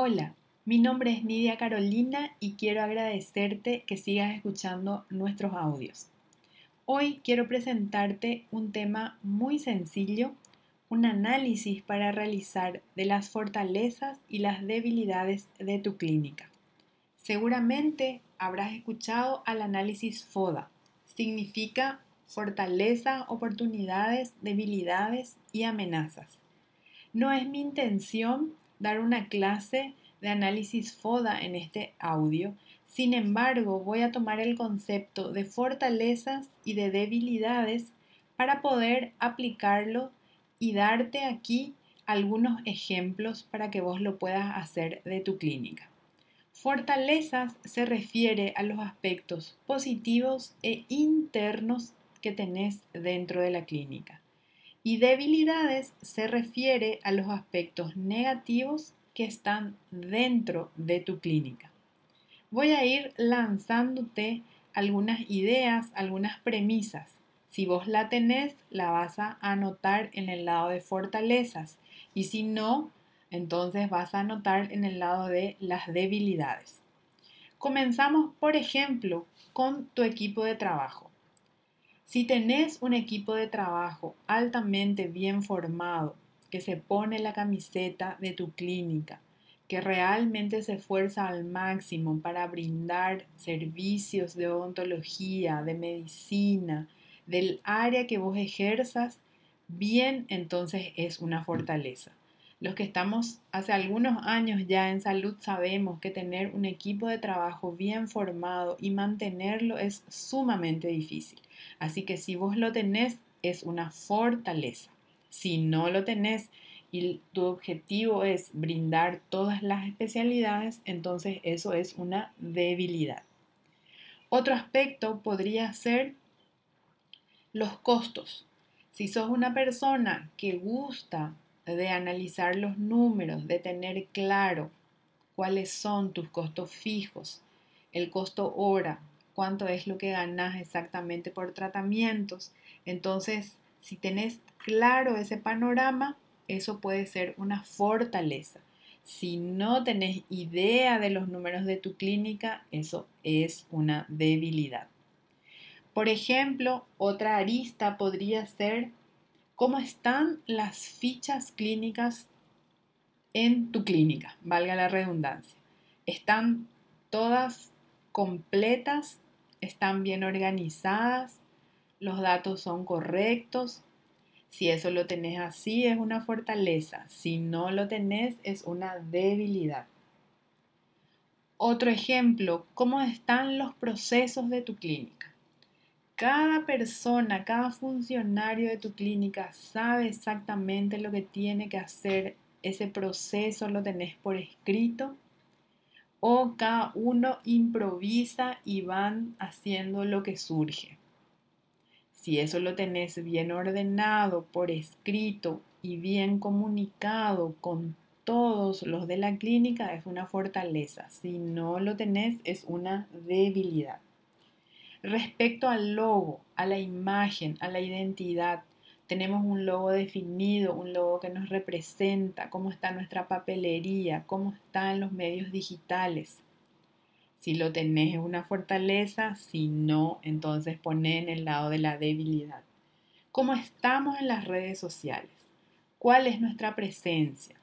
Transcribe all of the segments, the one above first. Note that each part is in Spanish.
Hola, mi nombre es Nidia Carolina y quiero agradecerte que sigas escuchando nuestros audios. Hoy quiero presentarte un tema muy sencillo, un análisis para realizar de las fortalezas y las debilidades de tu clínica. Seguramente habrás escuchado al análisis FODA. Significa fortaleza, oportunidades, debilidades y amenazas. No es mi intención dar una clase de análisis FODA en este audio. Sin embargo, voy a tomar el concepto de fortalezas y de debilidades para poder aplicarlo y darte aquí algunos ejemplos para que vos lo puedas hacer de tu clínica. Fortalezas se refiere a los aspectos positivos e internos que tenés dentro de la clínica. Y debilidades se refiere a los aspectos negativos que están dentro de tu clínica. Voy a ir lanzándote algunas ideas, algunas premisas. Si vos la tenés, la vas a anotar en el lado de fortalezas y si no, entonces vas a anotar en el lado de las debilidades. Comenzamos, por ejemplo, con tu equipo de trabajo. Si tenés un equipo de trabajo altamente bien formado, que se pone la camiseta de tu clínica, que realmente se esfuerza al máximo para brindar servicios de odontología, de medicina, del área que vos ejerzas, bien entonces es una fortaleza. Los que estamos hace algunos años ya en salud sabemos que tener un equipo de trabajo bien formado y mantenerlo es sumamente difícil. Así que si vos lo tenés, es una fortaleza. Si no lo tenés y tu objetivo es brindar todas las especialidades, entonces eso es una debilidad. Otro aspecto podría ser los costos. Si sos una persona que gusta de analizar los números, de tener claro cuáles son tus costos fijos, el costo hora, cuánto es lo que ganas exactamente por tratamientos. Entonces, si tenés claro ese panorama, eso puede ser una fortaleza. Si no tenés idea de los números de tu clínica, eso es una debilidad. Por ejemplo, otra arista podría ser cómo están las fichas clínicas en tu clínica, valga la redundancia. ¿Están todas completas? ¿Están bien organizadas? ¿Los datos son correctos? Si eso lo tenés así es una fortaleza, si no lo tenés es una debilidad. Otro ejemplo, ¿cómo están los procesos de tu clínica? Cada persona, cada funcionario de tu clínica sabe exactamente lo que tiene que hacer. Ese proceso lo tenés por escrito o cada uno improvisa y van haciendo lo que surge. Si eso lo tenés bien ordenado, por escrito y bien comunicado con todos los de la clínica, es una fortaleza. Si no lo tenés, es una debilidad. Respecto al logo, a la imagen, a la identidad, tenemos un logo definido, un logo que nos representa, cómo está nuestra papelería, cómo están los medios digitales. Si lo tenés es una fortaleza, si no, entonces poné en el lado de la debilidad. ¿Cómo estamos en las redes sociales? ¿Cuál es nuestra presencia?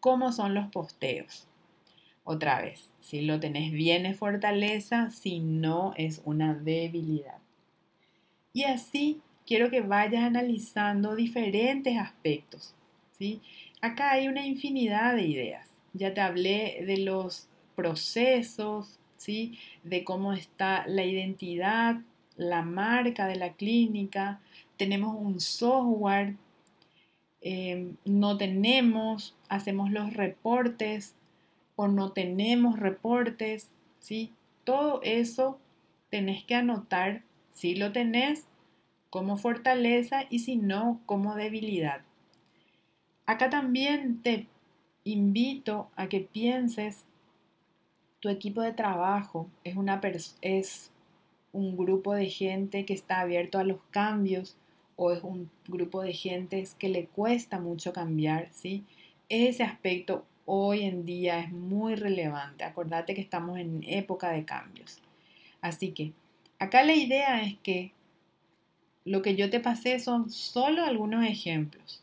¿Cómo son los posteos? Otra vez, si lo tenés bien es fortaleza, si no es una debilidad. Y así quiero que vayas analizando diferentes aspectos. ¿sí? Acá hay una infinidad de ideas. Ya te hablé de los procesos, ¿sí? de cómo está la identidad, la marca de la clínica. Tenemos un software, eh, no tenemos, hacemos los reportes, o no tenemos reportes, ¿sí? Todo eso tenés que anotar si lo tenés como fortaleza y si no como debilidad. Acá también te invito a que pienses tu equipo de trabajo es, una es un grupo de gente que está abierto a los cambios o es un grupo de gente que le cuesta mucho cambiar, ¿sí? Ese aspecto hoy en día es muy relevante. Acordate que estamos en época de cambios. Así que acá la idea es que lo que yo te pasé son solo algunos ejemplos,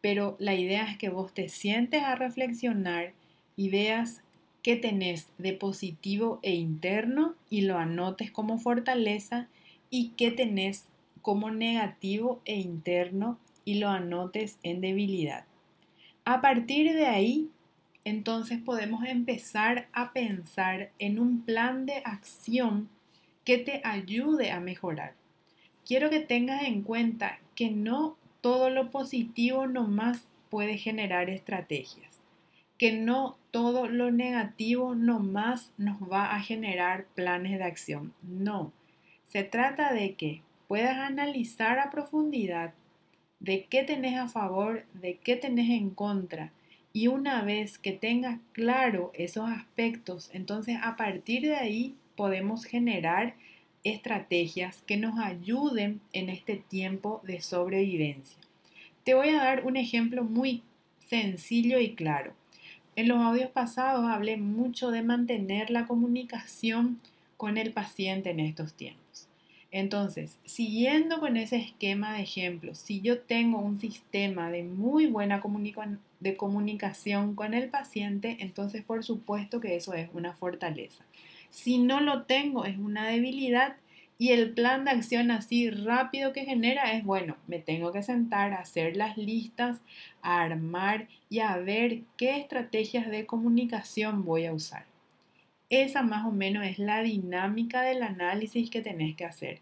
pero la idea es que vos te sientes a reflexionar y veas qué tenés de positivo e interno y lo anotes como fortaleza y qué tenés como negativo e interno y lo anotes en debilidad. A partir de ahí, entonces podemos empezar a pensar en un plan de acción que te ayude a mejorar. Quiero que tengas en cuenta que no todo lo positivo nomás puede generar estrategias, que no todo lo negativo nomás nos va a generar planes de acción. No, se trata de que puedas analizar a profundidad de qué tenés a favor, de qué tenés en contra. Y una vez que tengas claro esos aspectos, entonces a partir de ahí podemos generar estrategias que nos ayuden en este tiempo de sobrevivencia. Te voy a dar un ejemplo muy sencillo y claro. En los audios pasados hablé mucho de mantener la comunicación con el paciente en estos tiempos. Entonces, siguiendo con ese esquema de ejemplos, si yo tengo un sistema de muy buena de comunicación con el paciente, entonces por supuesto que eso es una fortaleza. Si no lo tengo, es una debilidad y el plan de acción así rápido que genera es, bueno, me tengo que sentar a hacer las listas, a armar y a ver qué estrategias de comunicación voy a usar. Esa más o menos es la dinámica del análisis que tenés que hacer.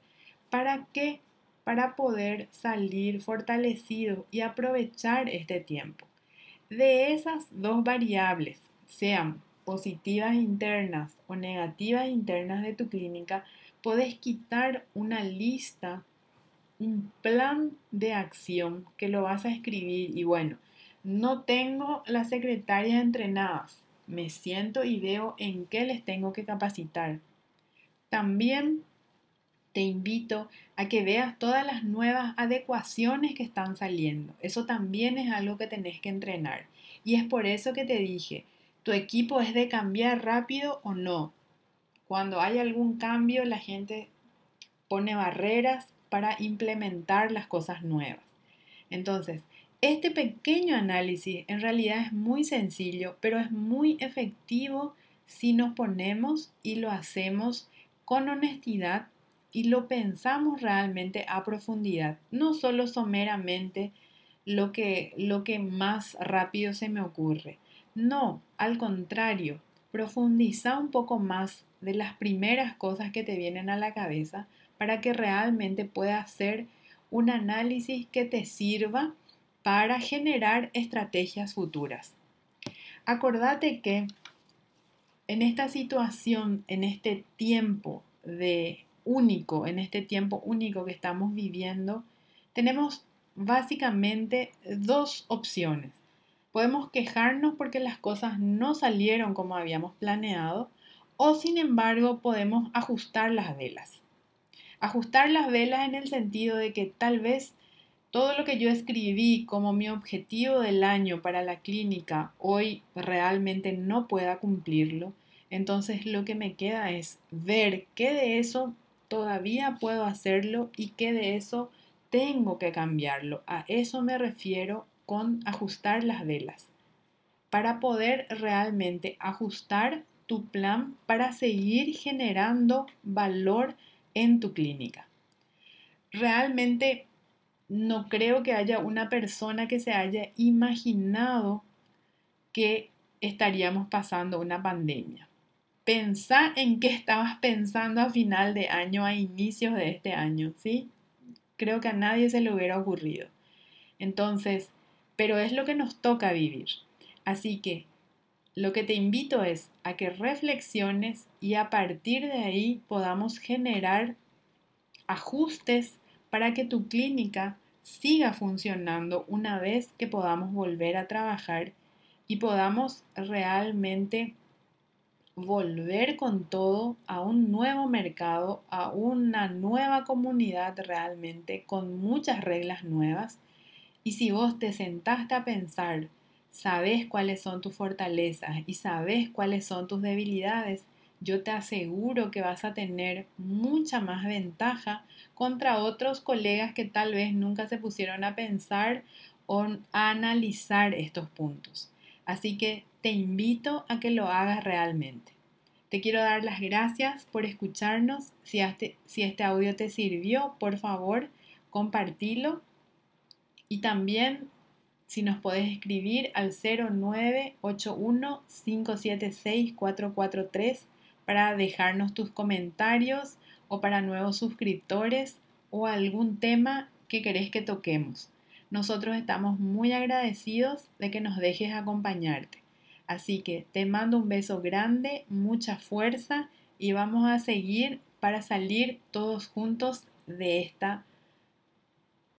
¿Para qué? Para poder salir fortalecido y aprovechar este tiempo. De esas dos variables, sean positivas internas o negativas internas de tu clínica, podés quitar una lista, un plan de acción que lo vas a escribir y bueno, no tengo las secretarias entrenadas, me siento y veo en qué les tengo que capacitar. También te invito a que veas todas las nuevas adecuaciones que están saliendo. Eso también es algo que tenés que entrenar. Y es por eso que te dije, tu equipo es de cambiar rápido o no. Cuando hay algún cambio, la gente pone barreras para implementar las cosas nuevas. Entonces, este pequeño análisis en realidad es muy sencillo, pero es muy efectivo si nos ponemos y lo hacemos con honestidad y lo pensamos realmente a profundidad, no solo someramente lo que, lo que más rápido se me ocurre. No, al contrario, profundiza un poco más de las primeras cosas que te vienen a la cabeza para que realmente puedas hacer un análisis que te sirva para generar estrategias futuras. Acordate que en esta situación, en este tiempo de único, en este tiempo único que estamos viviendo, tenemos básicamente dos opciones. Podemos quejarnos porque las cosas no salieron como habíamos planeado o sin embargo podemos ajustar las velas. Ajustar las velas en el sentido de que tal vez todo lo que yo escribí como mi objetivo del año para la clínica hoy realmente no pueda cumplirlo, entonces lo que me queda es ver qué de eso todavía puedo hacerlo y qué de eso tengo que cambiarlo. A eso me refiero con ajustar las velas. Para poder realmente ajustar tu plan para seguir generando valor en tu clínica. Realmente no creo que haya una persona que se haya imaginado que estaríamos pasando una pandemia. Pensá en qué estabas pensando a final de año, a inicios de este año, ¿sí? Creo que a nadie se le hubiera ocurrido. Entonces, pero es lo que nos toca vivir. Así que lo que te invito es a que reflexiones y a partir de ahí podamos generar ajustes para que tu clínica siga funcionando una vez que podamos volver a trabajar y podamos realmente volver con todo a un nuevo mercado, a una nueva comunidad realmente, con muchas reglas nuevas. Y si vos te sentaste a pensar sabes cuáles son tus fortalezas y sabes cuáles son tus debilidades, yo te aseguro que vas a tener mucha más ventaja contra otros colegas que tal vez nunca se pusieron a pensar o a analizar estos puntos. Así que te invito a que lo hagas realmente. Te quiero dar las gracias por escucharnos. Si este, este audio te sirvió, por favor, compartilo. Y también si nos podés escribir al 0981 576 443 para dejarnos tus comentarios o para nuevos suscriptores o algún tema que querés que toquemos. Nosotros estamos muy agradecidos de que nos dejes acompañarte. Así que te mando un beso grande, mucha fuerza y vamos a seguir para salir todos juntos de esta